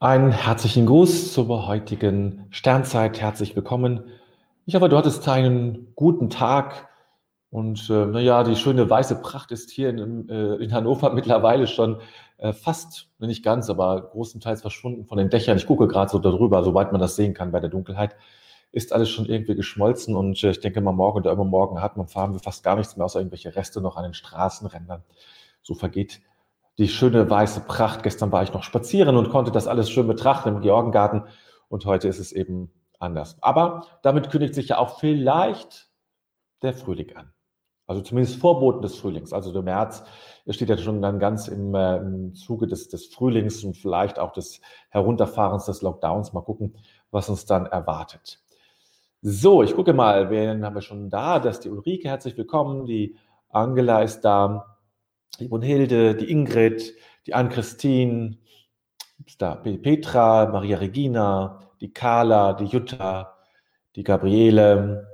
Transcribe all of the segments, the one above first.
Einen herzlichen Gruß zur heutigen Sternzeit. Herzlich willkommen. Ich hoffe, du hattest einen guten Tag. Und äh, naja, die schöne weiße Pracht ist hier in, äh, in Hannover mittlerweile schon äh, fast, nicht ganz, aber großenteils verschwunden von den Dächern. Ich gucke gerade so darüber, soweit man das sehen kann bei der Dunkelheit. Ist alles schon irgendwie geschmolzen und äh, ich denke mal, morgen oder übermorgen hat man, fahren wir fast gar nichts mehr, außer irgendwelche Reste noch an den Straßenrändern. So vergeht die schöne weiße Pracht. Gestern war ich noch spazieren und konnte das alles schön betrachten im Georgengarten und heute ist es eben anders. Aber damit kündigt sich ja auch vielleicht der Frühling an. Also zumindest Vorboten des Frühlings. Also der März steht ja schon dann ganz im, äh, im Zuge des, des Frühlings und vielleicht auch des Herunterfahrens des Lockdowns. Mal gucken, was uns dann erwartet. So, ich gucke mal, wen haben wir schon da? Das ist die Ulrike, herzlich willkommen. Die Angela ist da die Brunhilde, die Ingrid, die Ann-Christine, Petra, Maria Regina, die Carla, die Jutta, die Gabriele.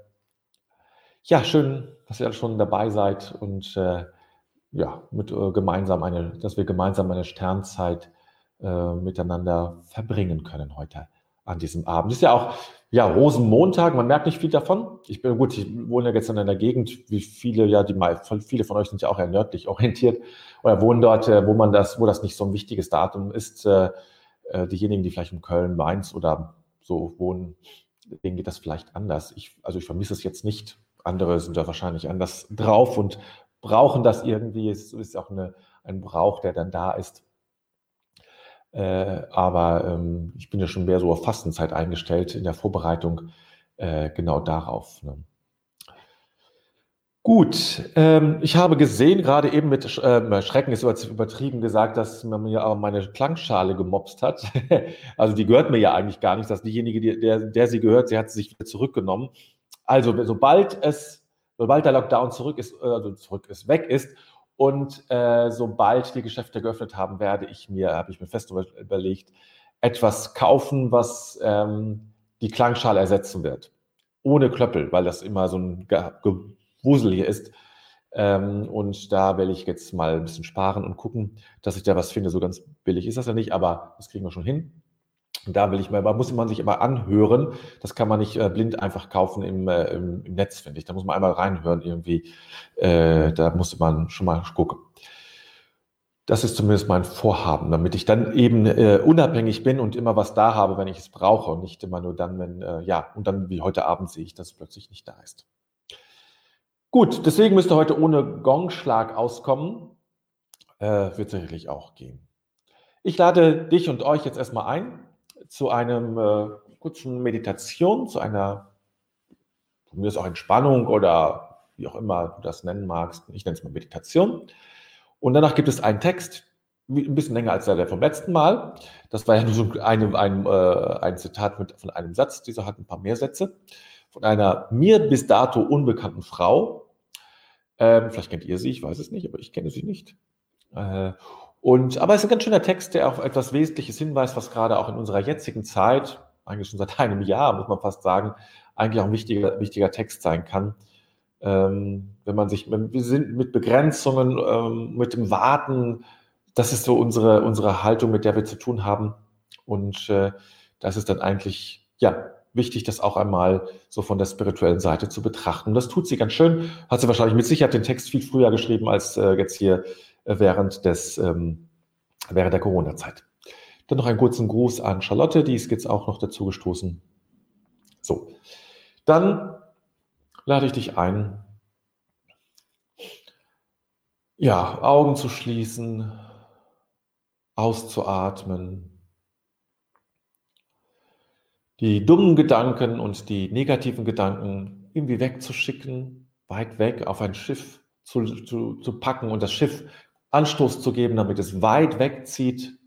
Ja, schön, dass ihr alle schon dabei seid und äh, ja, mit äh, gemeinsam eine, dass wir gemeinsam eine Sternzeit äh, miteinander verbringen können heute an diesem Abend. Das ist ja auch ja, Rosenmontag, man merkt nicht viel davon. Ich bin gut, ich wohne ja jetzt in einer Gegend, wie viele, ja, die viele von euch sind ja auch eher nördlich orientiert oder wohnen dort, äh, wo man das, wo das nicht so ein wichtiges Datum ist. Äh, äh, diejenigen, die vielleicht in Köln, Mainz oder so wohnen, denen geht das vielleicht anders. Ich, also ich vermisse es jetzt nicht. Andere sind da wahrscheinlich anders drauf und brauchen das irgendwie. Es ist auch eine, ein Brauch, der dann da ist. Äh, aber ähm, ich bin ja schon mehr so auf Fastenzeit eingestellt in der Vorbereitung äh, genau darauf. Ne? Gut, ähm, ich habe gesehen, gerade eben mit äh, Schrecken ist übertrieben gesagt, dass man mir auch meine Klangschale gemobst hat. also die gehört mir ja eigentlich gar nicht, dass diejenige, die, der, der sie gehört, sie hat sich wieder zurückgenommen. Also sobald es, sobald der Lockdown zurück ist, also zurück ist, weg ist und äh, sobald die Geschäfte geöffnet haben, werde ich mir, habe ich mir fest überlegt, etwas kaufen, was ähm, die Klangschale ersetzen wird. Ohne Klöppel, weil das immer so ein Gewusel hier ist. Ähm, und da will ich jetzt mal ein bisschen sparen und gucken, dass ich da was finde. So ganz billig ist das ja nicht, aber das kriegen wir schon hin. Und da will ich mal, muss man sich immer anhören. Das kann man nicht äh, blind einfach kaufen im, äh, im, im, Netz, finde ich. Da muss man einmal reinhören irgendwie. Äh, da muss man schon mal gucken. Das ist zumindest mein Vorhaben, damit ich dann eben äh, unabhängig bin und immer was da habe, wenn ich es brauche und nicht immer nur dann, wenn, äh, ja, und dann wie heute Abend sehe ich, dass es plötzlich nicht da ist. Gut, deswegen müsste heute ohne Gongschlag auskommen. Äh, wird sicherlich auch gehen. Ich lade dich und euch jetzt erstmal ein, zu einem äh, kurzen Meditation, zu einer, von mir ist auch Entspannung oder wie auch immer du das nennen magst. Ich nenne es mal Meditation. Und danach gibt es einen Text, ein bisschen länger als der vom letzten Mal. Das war ja nur so ein, ein, äh, ein Zitat mit, von einem Satz. Dieser hat ein paar mehr Sätze. Von einer mir bis dato unbekannten Frau. Ähm, vielleicht kennt ihr sie, ich weiß es nicht, aber ich kenne sie nicht. Äh, und, aber es ist ein ganz schöner Text, der auf etwas Wesentliches hinweist, was gerade auch in unserer jetzigen Zeit, eigentlich schon seit einem Jahr, muss man fast sagen, eigentlich auch ein wichtiger, wichtiger Text sein kann. Ähm, wenn man sich, wir sind mit Begrenzungen, ähm, mit dem Warten, das ist so unsere, unsere Haltung, mit der wir zu tun haben. Und äh, das ist dann eigentlich, ja, wichtig, das auch einmal so von der spirituellen Seite zu betrachten. Und das tut sie ganz schön. Hat sie wahrscheinlich mit Sicherheit den Text viel früher geschrieben als äh, jetzt hier während, des, ähm, während der Corona-Zeit. Dann noch einen kurzen Gruß an Charlotte, die ist jetzt auch noch dazu gestoßen. So, dann lade ich dich ein, ja, Augen zu schließen, auszuatmen, die dummen Gedanken und die negativen Gedanken irgendwie wegzuschicken, weit weg auf ein Schiff zu, zu, zu packen und das Schiff Anstoß zu geben, damit es weit wegzieht.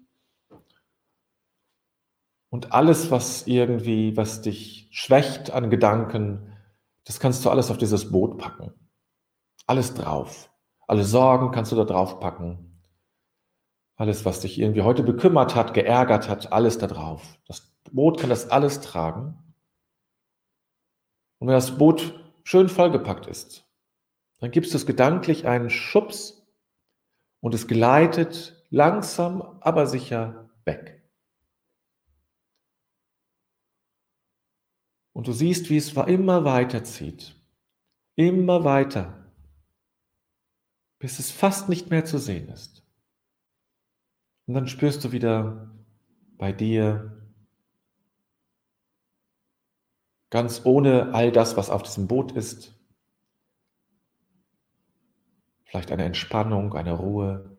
Und alles, was irgendwie, was dich schwächt an Gedanken, das kannst du alles auf dieses Boot packen. Alles drauf. Alle Sorgen kannst du da drauf packen. Alles, was dich irgendwie heute bekümmert hat, geärgert hat, alles da drauf. Das Boot kann das alles tragen. Und wenn das Boot schön vollgepackt ist, dann gibst du es gedanklich einen Schubs und es gleitet langsam, aber sicher weg. Und du siehst, wie es immer weiter zieht, immer weiter, bis es fast nicht mehr zu sehen ist. Und dann spürst du wieder bei dir, ganz ohne all das, was auf diesem Boot ist, vielleicht eine Entspannung, eine Ruhe,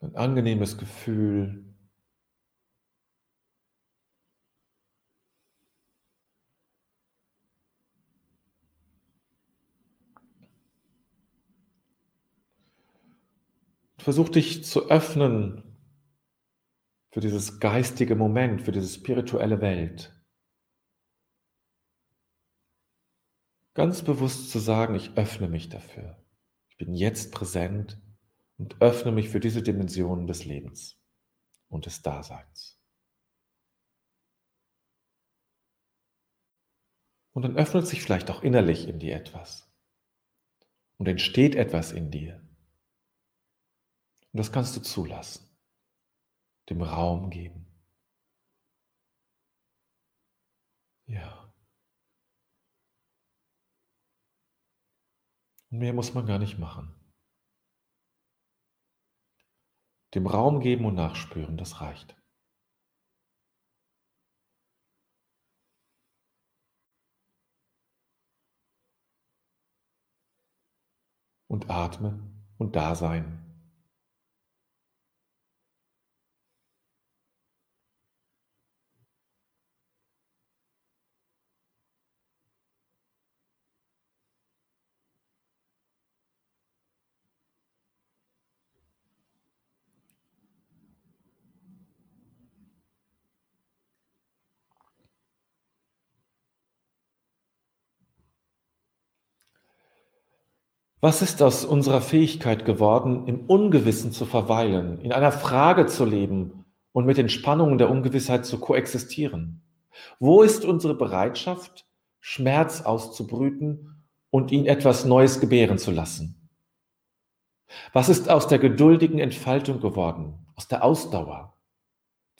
ein angenehmes Gefühl. Versuch dich zu öffnen für dieses geistige Moment, für diese spirituelle Welt. Ganz bewusst zu sagen, ich öffne mich dafür. Ich bin jetzt präsent und öffne mich für diese Dimensionen des Lebens und des Daseins. Und dann öffnet sich vielleicht auch innerlich in dir etwas und entsteht etwas in dir. Und das kannst du zulassen, dem Raum geben. Ja. Mehr muss man gar nicht machen. Dem Raum geben und nachspüren, das reicht. Und atme und da sein. Was ist aus unserer Fähigkeit geworden, im Ungewissen zu verweilen, in einer Frage zu leben und mit den Spannungen der Ungewissheit zu koexistieren? Wo ist unsere Bereitschaft, Schmerz auszubrüten und ihn etwas Neues gebären zu lassen? Was ist aus der geduldigen Entfaltung geworden, aus der Ausdauer?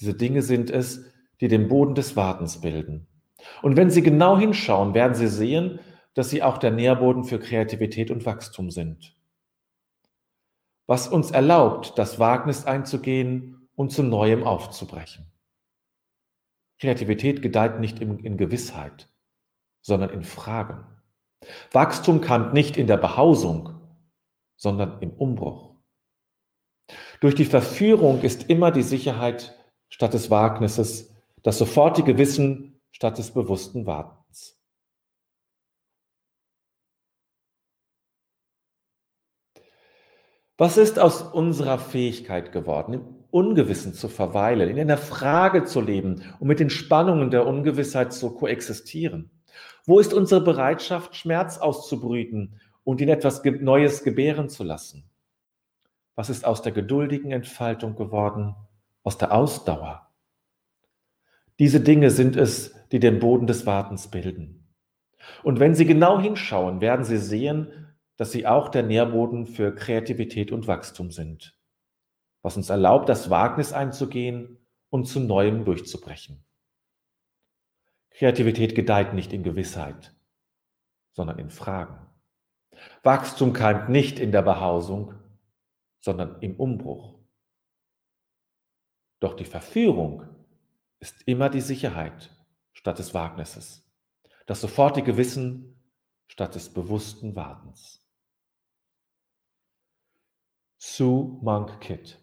Diese Dinge sind es, die den Boden des Wartens bilden. Und wenn Sie genau hinschauen, werden Sie sehen, dass sie auch der Nährboden für Kreativität und Wachstum sind. Was uns erlaubt, das Wagnis einzugehen und zu Neuem aufzubrechen. Kreativität gedeiht nicht in, Gewissheit, sondern in Fragen. Wachstum kann nicht in der Behausung, sondern im Umbruch. Durch die Verführung ist immer die Sicherheit statt des Wagnisses, das sofortige Wissen statt des bewussten Wartens. Was ist aus unserer Fähigkeit geworden, im Ungewissen zu verweilen, in einer Frage zu leben und mit den Spannungen der Ungewissheit zu koexistieren? Wo ist unsere Bereitschaft, Schmerz auszubrüten und ihn etwas Neues gebären zu lassen? Was ist aus der geduldigen Entfaltung geworden, aus der Ausdauer? Diese Dinge sind es, die den Boden des Wartens bilden. Und wenn Sie genau hinschauen, werden Sie sehen, dass sie auch der Nährboden für Kreativität und Wachstum sind, was uns erlaubt, das Wagnis einzugehen und zu Neuem durchzubrechen. Kreativität gedeiht nicht in Gewissheit, sondern in Fragen. Wachstum keimt nicht in der Behausung, sondern im Umbruch. Doch die Verführung ist immer die Sicherheit statt des Wagnisses, das sofortige Wissen statt des bewussten Wartens. Sue Monk Kit.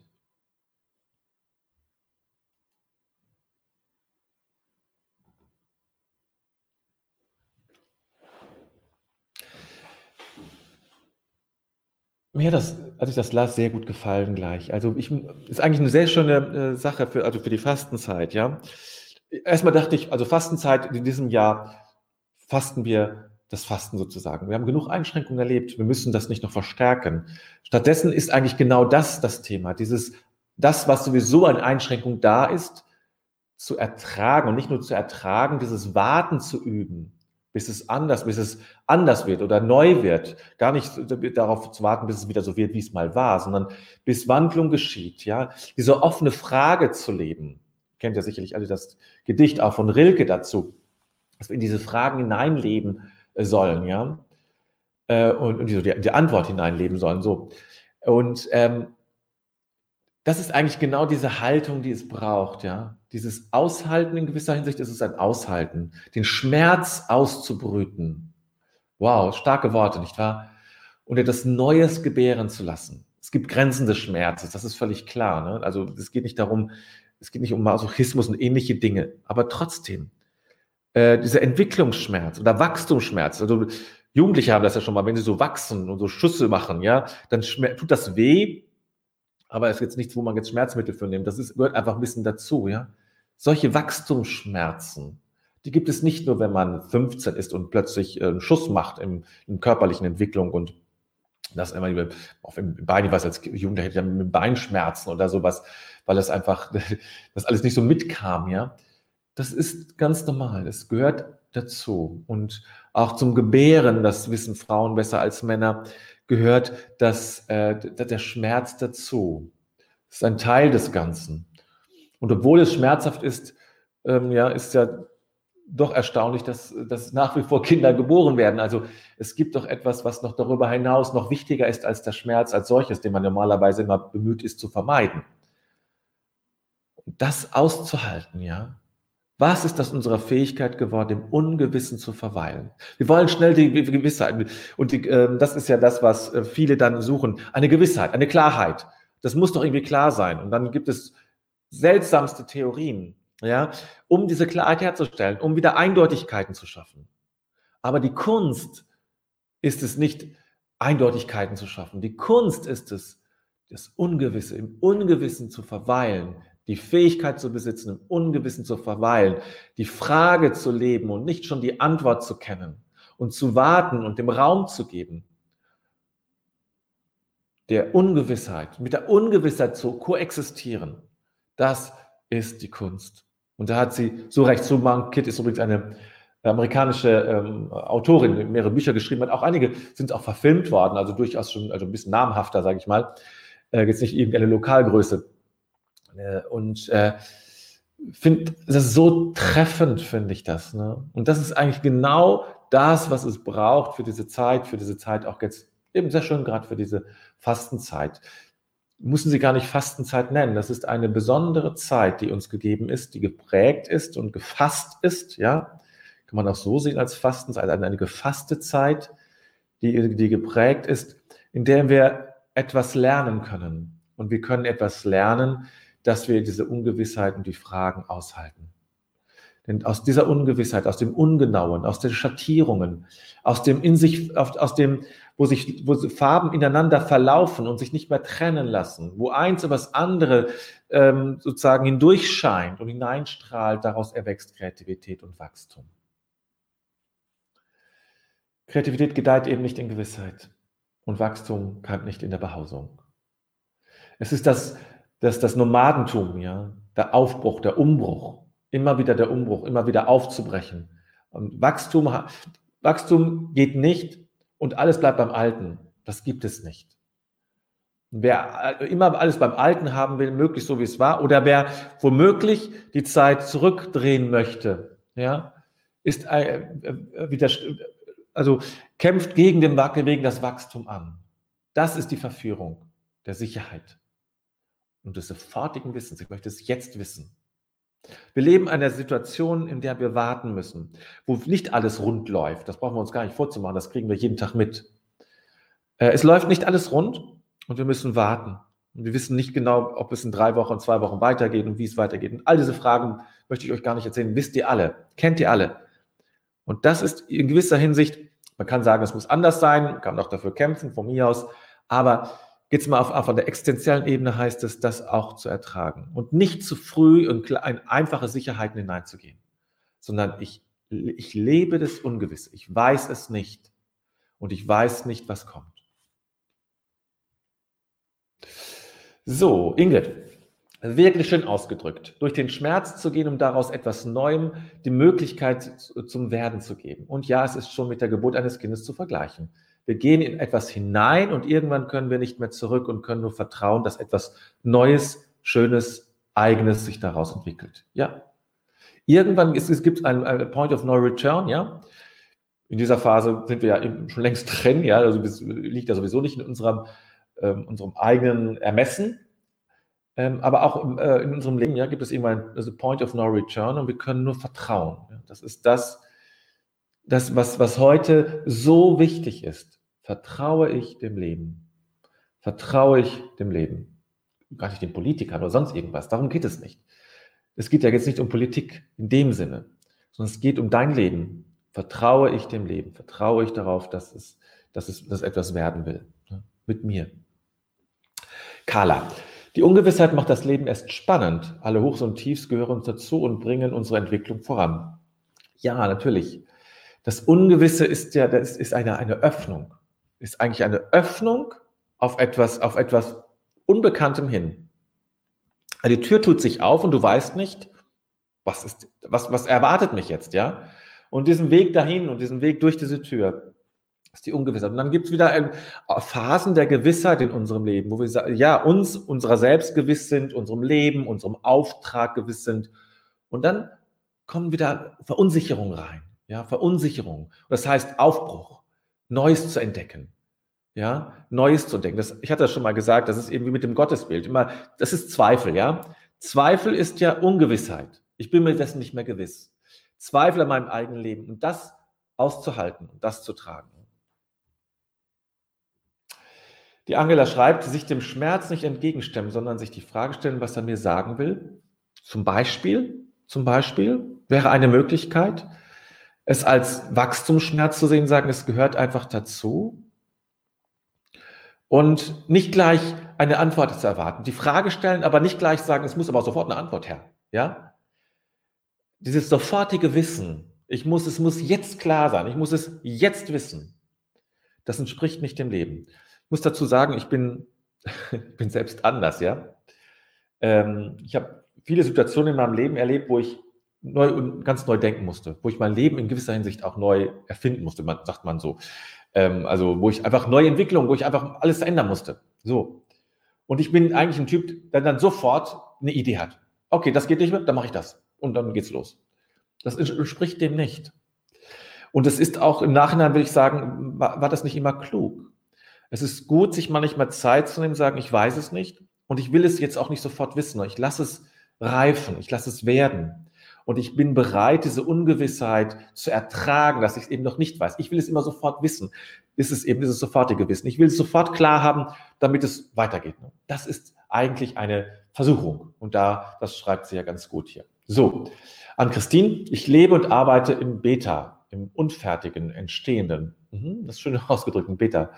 Mir hat das, als ich das las, sehr gut gefallen gleich. Also ich, ist eigentlich eine sehr schöne äh, Sache für, also für die Fastenzeit, ja. Erstmal dachte ich, also Fastenzeit in diesem Jahr fasten wir das Fasten sozusagen. Wir haben genug Einschränkungen erlebt, wir müssen das nicht noch verstärken. Stattdessen ist eigentlich genau das das Thema, dieses, das, was sowieso an Einschränkung da ist, zu ertragen und nicht nur zu ertragen, dieses Warten zu üben, bis es anders, bis es anders wird oder neu wird. Gar nicht darauf zu warten, bis es wieder so wird, wie es mal war, sondern bis Wandlung geschieht, ja. Diese offene Frage zu leben. kennt ja sicherlich alle das Gedicht auch von Rilke dazu, dass wir in diese Fragen hineinleben sollen, ja, äh, und, und die, die, Antwort hineinleben sollen, so. Und ähm, das ist eigentlich genau diese Haltung, die es braucht, ja. Dieses Aushalten in gewisser Hinsicht ist es ein Aushalten, den Schmerz auszubrüten. Wow, starke Worte, nicht wahr? Und etwas Neues gebären zu lassen. Es gibt Grenzen des Schmerzes, das ist völlig klar. Ne? Also es geht nicht darum, es geht nicht um Masochismus und ähnliche Dinge, aber trotzdem, äh, dieser Entwicklungsschmerz oder Wachstumsschmerz, also Jugendliche haben das ja schon mal, wenn sie so wachsen und so Schüsse machen, ja, dann tut das weh, aber es ist jetzt nichts, wo man jetzt Schmerzmittel für nimmt. Das ist, gehört einfach ein bisschen dazu, ja. Solche Wachstumsschmerzen, die gibt es nicht nur, wenn man 15 ist und plötzlich äh, einen Schuss macht in, in körperlichen Entwicklung und das immer auf dem Bein, ich weiß, als Jugendlicher hätte ich mit Beinschmerzen oder sowas, weil das einfach, das alles nicht so mitkam, ja. Das ist ganz normal. Das gehört dazu. Und auch zum Gebären, das wissen Frauen besser als Männer, gehört das, äh, der Schmerz dazu. Das ist ein Teil des Ganzen. Und obwohl es schmerzhaft ist, ähm, ja, ist ja doch erstaunlich, dass, dass nach wie vor Kinder geboren werden. Also es gibt doch etwas, was noch darüber hinaus noch wichtiger ist als der Schmerz als solches, den man normalerweise immer bemüht ist zu vermeiden. Das auszuhalten, ja, was ist das unserer Fähigkeit geworden, im Ungewissen zu verweilen? Wir wollen schnell die Gewissheit. Und die, äh, das ist ja das, was äh, viele dann suchen. Eine Gewissheit, eine Klarheit. Das muss doch irgendwie klar sein. Und dann gibt es seltsamste Theorien, ja, um diese Klarheit herzustellen, um wieder Eindeutigkeiten zu schaffen. Aber die Kunst ist es nicht, Eindeutigkeiten zu schaffen. Die Kunst ist es, das Ungewisse, im Ungewissen zu verweilen, die Fähigkeit zu besitzen, im Ungewissen zu verweilen, die Frage zu leben und nicht schon die Antwort zu kennen und zu warten und dem Raum zu geben, der Ungewissheit, mit der Ungewissheit zu koexistieren, das ist die Kunst. Und da hat sie so recht. Sue Monk ist übrigens eine amerikanische ähm, Autorin, die mehrere Bücher geschrieben hat. Auch einige sind auch verfilmt worden, also durchaus schon also ein bisschen namhafter, sage ich mal. Äh, jetzt nicht irgendeine Lokalgröße. Äh, und äh, finde das so treffend, finde ich das. Ne? Und das ist eigentlich genau das, was es braucht für diese Zeit, für diese Zeit auch jetzt eben sehr schön gerade für diese Fastenzeit. Müssen Sie gar nicht Fastenzeit nennen. Das ist eine besondere Zeit, die uns gegeben ist, die geprägt ist und gefasst ist. Ja, kann man auch so sehen als Fastenzeit, eine, eine gefasste Zeit, die, die geprägt ist, in der wir etwas lernen können. Und wir können etwas lernen, dass wir diese Ungewissheit und die Fragen aushalten. Denn aus dieser Ungewissheit, aus dem Ungenauen, aus den Schattierungen, aus dem in sich, aus dem, wo sich, wo Farben ineinander verlaufen und sich nicht mehr trennen lassen, wo eins über das andere ähm, sozusagen hindurchscheint und hineinstrahlt, daraus erwächst Kreativität und Wachstum. Kreativität gedeiht eben nicht in Gewissheit und Wachstum kann nicht in der Behausung. Es ist das dass das Nomadentum, ja, der Aufbruch, der Umbruch, immer wieder der Umbruch, immer wieder aufzubrechen. Und Wachstum, Wachstum geht nicht und alles bleibt beim Alten. Das gibt es nicht. Wer immer alles beim Alten haben will, möglichst so wie es war, oder wer womöglich die Zeit zurückdrehen möchte, ja, ist äh, äh, wieder, also kämpft gegen den Wackel, wegen das Wachstum an. Das ist die Verführung der Sicherheit und des sofortigen Wissens. Ich möchte es jetzt wissen. Wir leben in einer Situation, in der wir warten müssen, wo nicht alles rund läuft. Das brauchen wir uns gar nicht vorzumachen, das kriegen wir jeden Tag mit. Äh, es läuft nicht alles rund und wir müssen warten. Und wir wissen nicht genau, ob es in drei Wochen, zwei Wochen weitergeht und wie es weitergeht. Und all diese Fragen möchte ich euch gar nicht erzählen. Wisst ihr alle, kennt ihr alle. Und das ist in gewisser Hinsicht, man kann sagen, es muss anders sein, man kann auch dafür kämpfen, von mir aus, aber geht es mal auf, auf der existenziellen Ebene, heißt es, das auch zu ertragen und nicht zu früh in, in einfache Sicherheiten hineinzugehen, sondern ich, ich lebe das Ungewisse. Ich weiß es nicht und ich weiß nicht, was kommt. So, Ingrid, wirklich schön ausgedrückt. Durch den Schmerz zu gehen, um daraus etwas Neuem die Möglichkeit zum Werden zu geben. Und ja, es ist schon mit der Geburt eines Kindes zu vergleichen. Wir gehen in etwas hinein und irgendwann können wir nicht mehr zurück und können nur vertrauen, dass etwas Neues, Schönes Eigenes sich daraus entwickelt. Ja. Irgendwann ist, es gibt ein, ein Point of No Return, ja. In dieser Phase sind wir ja schon längst drin, ja. Also liegt ja sowieso nicht in unserem, ähm, unserem eigenen Ermessen. Ähm, aber auch im, äh, in unserem Leben ja, gibt es irgendwann also Point of No Return und wir können nur vertrauen. Ja. Das ist das, das was, was heute so wichtig ist. Vertraue ich dem Leben? Vertraue ich dem Leben? Gar nicht den Politikern oder sonst irgendwas. Darum geht es nicht. Es geht ja jetzt nicht um Politik in dem Sinne, sondern es geht um dein Leben. Vertraue ich dem Leben? Vertraue ich darauf, dass es, dass es dass etwas werden will? Ne? Mit mir. Carla. Die Ungewissheit macht das Leben erst spannend. Alle Hochs und Tiefs gehören uns dazu und bringen unsere Entwicklung voran. Ja, natürlich. Das Ungewisse ist ja, das ist eine, eine Öffnung. Ist eigentlich eine Öffnung auf etwas, auf etwas Unbekanntem hin. Die Tür tut sich auf und du weißt nicht, was ist, was, was erwartet mich jetzt, ja? Und diesen Weg dahin und diesen Weg durch diese Tür ist die Ungewissheit. Und dann gibt es wieder äh, Phasen der Gewissheit in unserem Leben, wo wir ja, uns, unserer selbst gewiss sind, unserem Leben, unserem Auftrag gewiss sind. Und dann kommen wieder Verunsicherungen rein, ja, Verunsicherung. Das heißt Aufbruch, Neues zu entdecken ja, Neues zu denken. Das, ich hatte das schon mal gesagt, das ist eben wie mit dem Gottesbild. Immer, das ist Zweifel, ja. Zweifel ist ja Ungewissheit. Ich bin mir dessen nicht mehr gewiss. Zweifel an meinem eigenen Leben und das auszuhalten und das zu tragen. Die Angela schreibt, sich dem Schmerz nicht entgegenstemmen, sondern sich die Frage stellen, was er mir sagen will. Zum Beispiel, zum Beispiel wäre eine Möglichkeit, es als Wachstumsschmerz zu sehen, sagen, es gehört einfach dazu und nicht gleich eine Antwort zu erwarten. Die Frage stellen, aber nicht gleich sagen, es muss aber sofort eine Antwort her. Ja? Dieses sofortige Wissen, ich muss, es muss jetzt klar sein, ich muss es jetzt wissen. Das entspricht nicht dem Leben. Ich muss dazu sagen, ich bin, ich bin selbst anders, ja. Ähm, ich habe viele Situationen in meinem Leben erlebt, wo ich neu und ganz neu denken musste, wo ich mein Leben in gewisser Hinsicht auch neu erfinden musste, sagt man so. Ähm, also wo ich einfach neue Entwicklungen, wo ich einfach alles verändern musste. So. Und ich bin eigentlich ein Typ, der dann sofort eine Idee hat. Okay, das geht nicht mehr, dann mache ich das. Und dann geht's los. Das entspricht dem nicht. Und es ist auch im Nachhinein, will ich sagen, war, war das nicht immer klug. Es ist gut, sich manchmal Zeit zu nehmen, sagen, ich weiß es nicht und ich will es jetzt auch nicht sofort wissen. Ich lasse es reifen, ich lasse es werden. Und ich bin bereit, diese Ungewissheit zu ertragen, dass ich es eben noch nicht weiß. Ich will es immer sofort wissen. Ist es eben dieses sofortige Wissen. Ich will es sofort klar haben, damit es weitergeht. Das ist eigentlich eine Versuchung. Und da, das schreibt sie ja ganz gut hier. So, an Christine. Ich lebe und arbeite im Beta, im unfertigen, entstehenden. Mhm, das ist schön ausgedrückt, im Beta.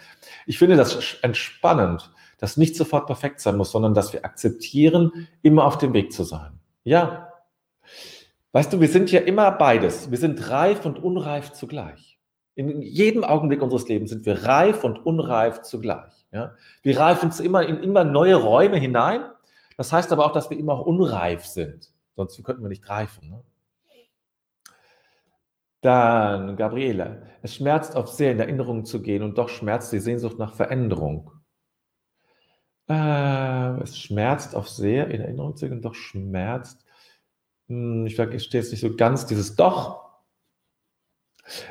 Ich finde das entspannend, dass nicht sofort perfekt sein muss, sondern dass wir akzeptieren, immer auf dem Weg zu sein. Ja, Weißt du, wir sind ja immer beides. Wir sind reif und unreif zugleich. In jedem Augenblick unseres Lebens sind wir reif und unreif zugleich. Ja? Wir reifen uns immer in immer neue Räume hinein. Das heißt aber auch, dass wir immer auch unreif sind. Sonst könnten wir nicht reifen. Ne? Dann, Gabriele, es schmerzt sehr, in Erinnerungen zu gehen und doch schmerzt die Sehnsucht nach Veränderung. Äh, es schmerzt sehr, in Erinnerung zu gehen und doch schmerzt hm, ich verstehe jetzt nicht so ganz dieses Doch.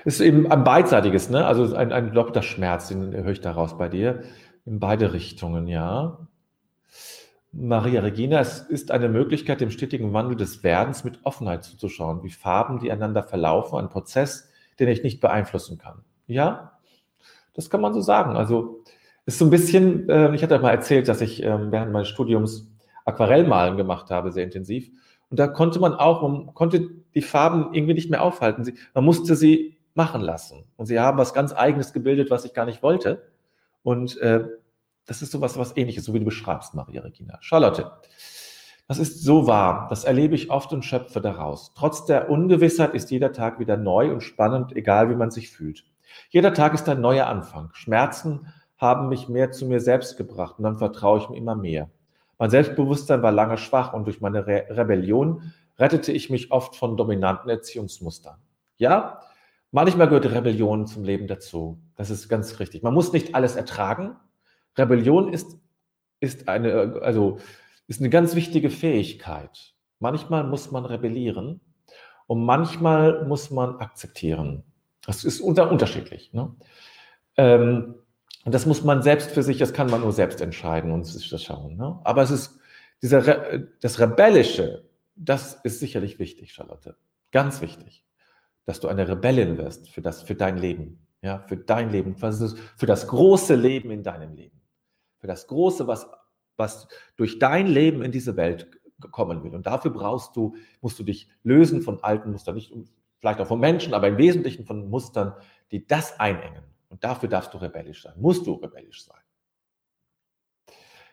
Ist eben ein beidseitiges, ne? Also ein, ein doppelter Schmerz, den höre ich daraus bei dir. In beide Richtungen, ja. Maria Regina, es ist eine Möglichkeit, dem stetigen Wandel des Werdens mit Offenheit zuzuschauen, wie Farben, die einander verlaufen, ein Prozess, den ich nicht beeinflussen kann. Ja, das kann man so sagen. Also ist so ein bisschen, äh, ich hatte mal erzählt, dass ich äh, während meines Studiums Aquarellmalen gemacht habe, sehr intensiv. Und da konnte man auch, man konnte die Farben irgendwie nicht mehr aufhalten. Sie, man musste sie machen lassen. Und sie haben was ganz Eigenes gebildet, was ich gar nicht wollte. Und äh, das ist sowas, was ähnliches, so wie du beschreibst, Maria Regina. Charlotte, das ist so wahr. Das erlebe ich oft und schöpfe daraus. Trotz der Ungewissheit ist jeder Tag wieder neu und spannend, egal wie man sich fühlt. Jeder Tag ist ein neuer Anfang. Schmerzen haben mich mehr zu mir selbst gebracht und dann vertraue ich mir immer mehr. Mein Selbstbewusstsein war lange schwach und durch meine Re Rebellion rettete ich mich oft von dominanten Erziehungsmustern. Ja, manchmal gehört Rebellion zum Leben dazu. Das ist ganz richtig. Man muss nicht alles ertragen. Rebellion ist, ist eine, also ist eine ganz wichtige Fähigkeit. Manchmal muss man rebellieren und manchmal muss man akzeptieren. Das ist unter unterschiedlich. Ne? Ähm, und das muss man selbst für sich, das kann man nur selbst entscheiden und sich das schauen. Ne? Aber es ist dieser Re das Rebellische, das ist sicherlich wichtig, Charlotte. Ganz wichtig, dass du eine Rebellin wirst für, das, für dein Leben. Ja, für dein Leben, für das große Leben in deinem Leben. Für das Große, was, was durch dein Leben in diese Welt kommen will. Und dafür brauchst du, musst du dich lösen von alten Mustern, nicht vielleicht auch von Menschen, aber im Wesentlichen von Mustern, die das einengen. Und dafür darfst du rebellisch sein, musst du rebellisch sein.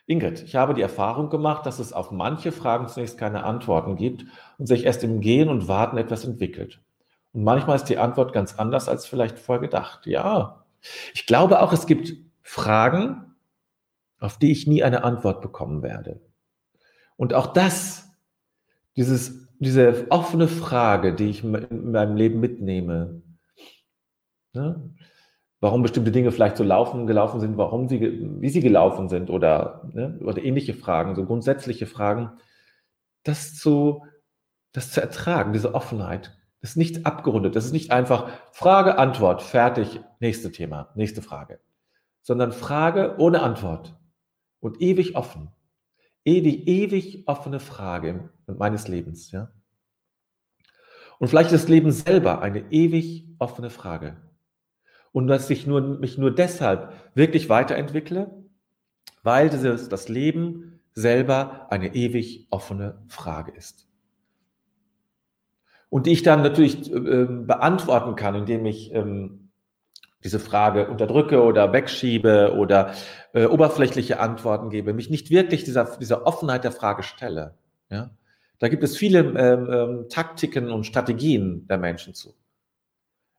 Ingrid, ich habe die Erfahrung gemacht, dass es auf manche Fragen zunächst keine Antworten gibt und sich erst im Gehen und Warten etwas entwickelt. Und manchmal ist die Antwort ganz anders als vielleicht vorher gedacht. Ja, ich glaube auch, es gibt Fragen, auf die ich nie eine Antwort bekommen werde. Und auch das, dieses, diese offene Frage, die ich in meinem Leben mitnehme, ne? Warum bestimmte Dinge vielleicht so laufen, gelaufen sind, warum sie, wie sie gelaufen sind oder, ne, oder ähnliche Fragen, so grundsätzliche Fragen, das zu, das zu ertragen, diese Offenheit. Das ist nicht abgerundet, das ist nicht einfach Frage, Antwort, fertig, nächste Thema, nächste Frage, sondern Frage ohne Antwort und ewig offen. Ewig, ewig offene Frage meines Lebens, ja. Und vielleicht ist das Leben selber eine ewig offene Frage und dass ich nur, mich nur deshalb wirklich weiterentwickle, weil dieses, das Leben selber eine ewig offene Frage ist. Und die ich dann natürlich äh, beantworten kann, indem ich ähm, diese Frage unterdrücke oder wegschiebe oder äh, oberflächliche Antworten gebe, mich nicht wirklich dieser, dieser Offenheit der Frage stelle. Ja? Da gibt es viele ähm, ähm, Taktiken und Strategien der Menschen zu.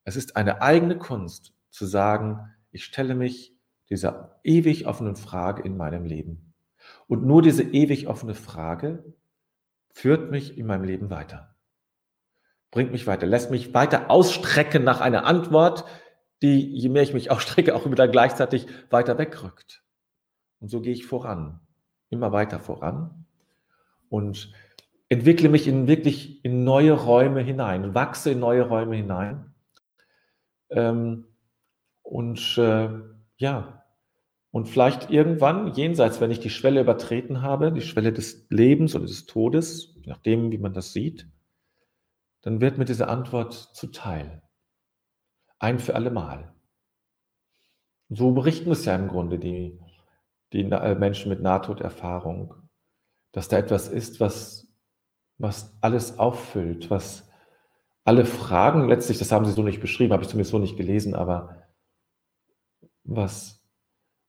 Es ist eine eigene Kunst, zu sagen, ich stelle mich dieser ewig offenen Frage in meinem Leben. Und nur diese ewig offene Frage führt mich in meinem Leben weiter. Bringt mich weiter, lässt mich weiter ausstrecken nach einer Antwort, die, je mehr ich mich ausstrecke, auch wieder gleichzeitig weiter wegrückt. Und so gehe ich voran, immer weiter voran und entwickle mich in wirklich in neue Räume hinein, wachse in neue Räume hinein. Ähm, und äh, ja, und vielleicht irgendwann jenseits, wenn ich die Schwelle übertreten habe, die Schwelle des Lebens oder des Todes, nachdem, wie man das sieht, dann wird mir diese Antwort zuteil. Ein für alle Mal. So berichten es ja im Grunde die, die äh, Menschen mit Nahtoderfahrung, dass da etwas ist, was, was alles auffüllt, was alle Fragen letztlich, das haben sie so nicht beschrieben, habe ich zumindest so nicht gelesen, aber was,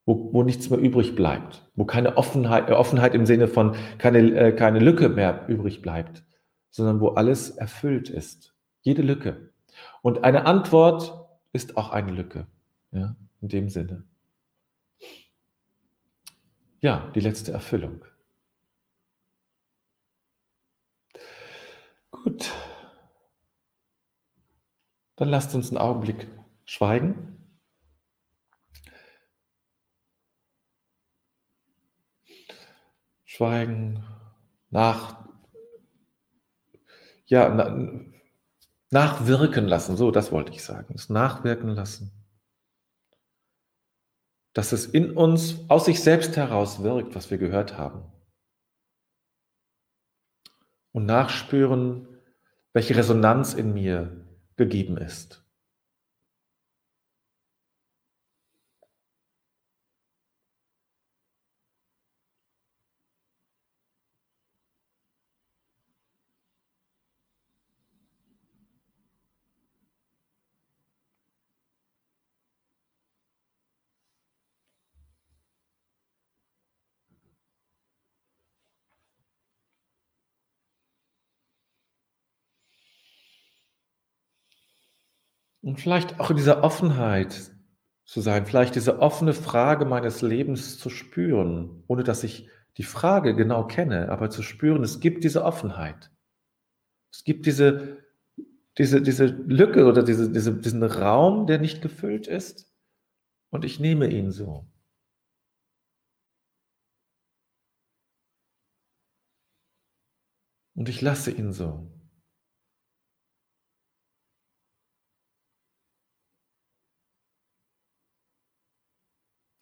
wo, wo nichts mehr übrig bleibt, wo keine Offenheit, äh, Offenheit im Sinne von keine, äh, keine Lücke mehr übrig bleibt, sondern wo alles erfüllt ist. Jede Lücke. Und eine Antwort ist auch eine Lücke. Ja, in dem Sinne. Ja, die letzte Erfüllung. Gut. Dann lasst uns einen Augenblick schweigen. Schweigen, nach, ja, na, nachwirken lassen, so, das wollte ich sagen, es nachwirken lassen. Dass es in uns aus sich selbst heraus wirkt, was wir gehört haben. Und nachspüren, welche Resonanz in mir gegeben ist. Und vielleicht auch in dieser Offenheit zu sein, vielleicht diese offene Frage meines Lebens zu spüren, ohne dass ich die Frage genau kenne, aber zu spüren, es gibt diese Offenheit. Es gibt diese, diese, diese Lücke oder diese, diese, diesen Raum, der nicht gefüllt ist und ich nehme ihn so. Und ich lasse ihn so.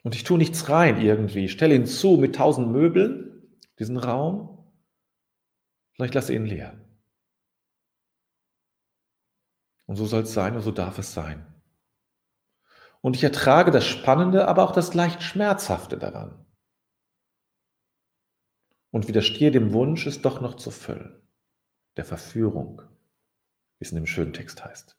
Und ich tue nichts rein irgendwie. Ich stelle ihn zu mit tausend Möbeln, diesen Raum. Vielleicht lasse ihn leer. Und so soll es sein und so darf es sein. Und ich ertrage das Spannende, aber auch das leicht Schmerzhafte daran. Und widerstehe dem Wunsch, es doch noch zu füllen. Der Verführung, wie es in dem schönen Text heißt.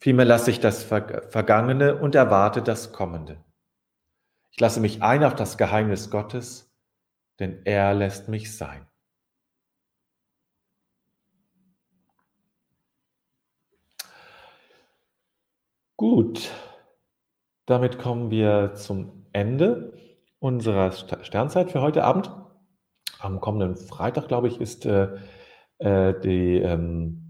Vielmehr lasse ich das Vergangene und erwarte das Kommende. Ich lasse mich ein auf das Geheimnis Gottes, denn er lässt mich sein. Gut, damit kommen wir zum Ende unserer Sternzeit für heute Abend. Am kommenden Freitag, glaube ich, ist äh, äh die ähm, äh,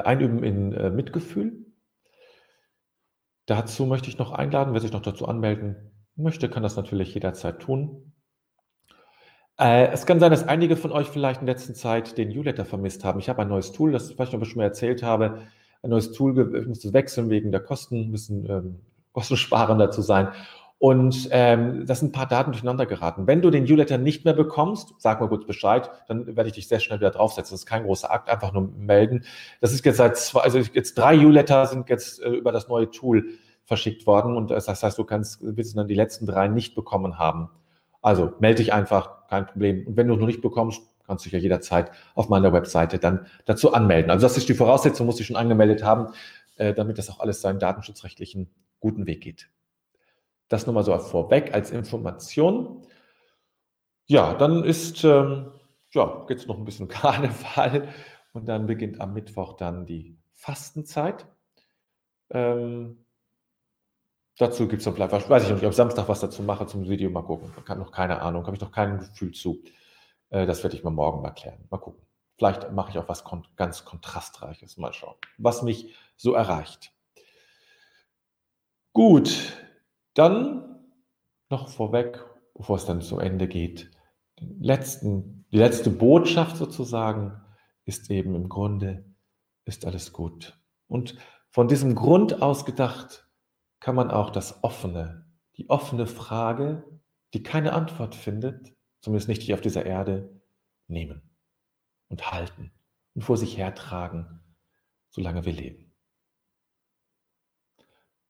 einüben in äh, Mitgefühl. Dazu möchte ich noch einladen, wer sich noch dazu anmelden möchte, kann das natürlich jederzeit tun. Äh, es kann sein, dass einige von euch vielleicht in letzter Zeit den Newsletter vermisst haben. Ich habe ein neues Tool, das ich ob ich schon mal erzählt habe, ein neues Tool, ich musste wechseln wegen der Kosten, bisschen ähm, kostensparender zu sein. Und ähm, das sind ein paar Daten durcheinander geraten. Wenn du den Newsletter nicht mehr bekommst, sag mal kurz Bescheid, dann werde ich dich sehr schnell wieder draufsetzen. Das ist kein großer Akt, einfach nur melden. Das ist jetzt seit zwei, also jetzt drei Newsletter sind jetzt äh, über das neue Tool verschickt worden und das heißt, du kannst, willst dann die letzten drei nicht bekommen haben. Also melde dich einfach, kein Problem. Und wenn du es noch nicht bekommst, kannst du dich ja jederzeit auf meiner Webseite dann dazu anmelden. Also das ist die Voraussetzung, muss ich schon angemeldet haben, äh, damit das auch alles seinen datenschutzrechtlichen guten Weg geht. Das nochmal so vorweg als Information. Ja, dann ist, ähm, ja, jetzt noch ein bisschen Karneval und dann beginnt am Mittwoch dann die Fastenzeit. Ähm, dazu gibt es noch vielleicht, weiß ich noch nicht, ob Samstag was dazu mache zum Video, mal gucken. Ich habe noch keine Ahnung, habe ich noch kein Gefühl zu. Äh, das werde ich mal morgen mal klären. Mal gucken. Vielleicht mache ich auch was kon ganz Kontrastreiches. Mal schauen, was mich so erreicht. Gut, dann noch vorweg, bevor es dann zu Ende geht, letzten, die letzte Botschaft sozusagen ist eben im Grunde, ist alles gut. Und von diesem Grund aus gedacht, kann man auch das offene, die offene Frage, die keine Antwort findet, zumindest nicht hier auf dieser Erde, nehmen und halten und vor sich hertragen, solange wir leben.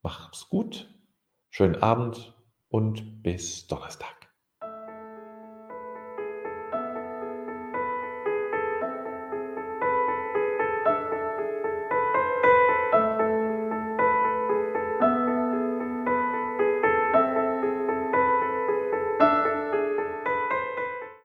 Mach's gut Schönen Abend und bis Donnerstag.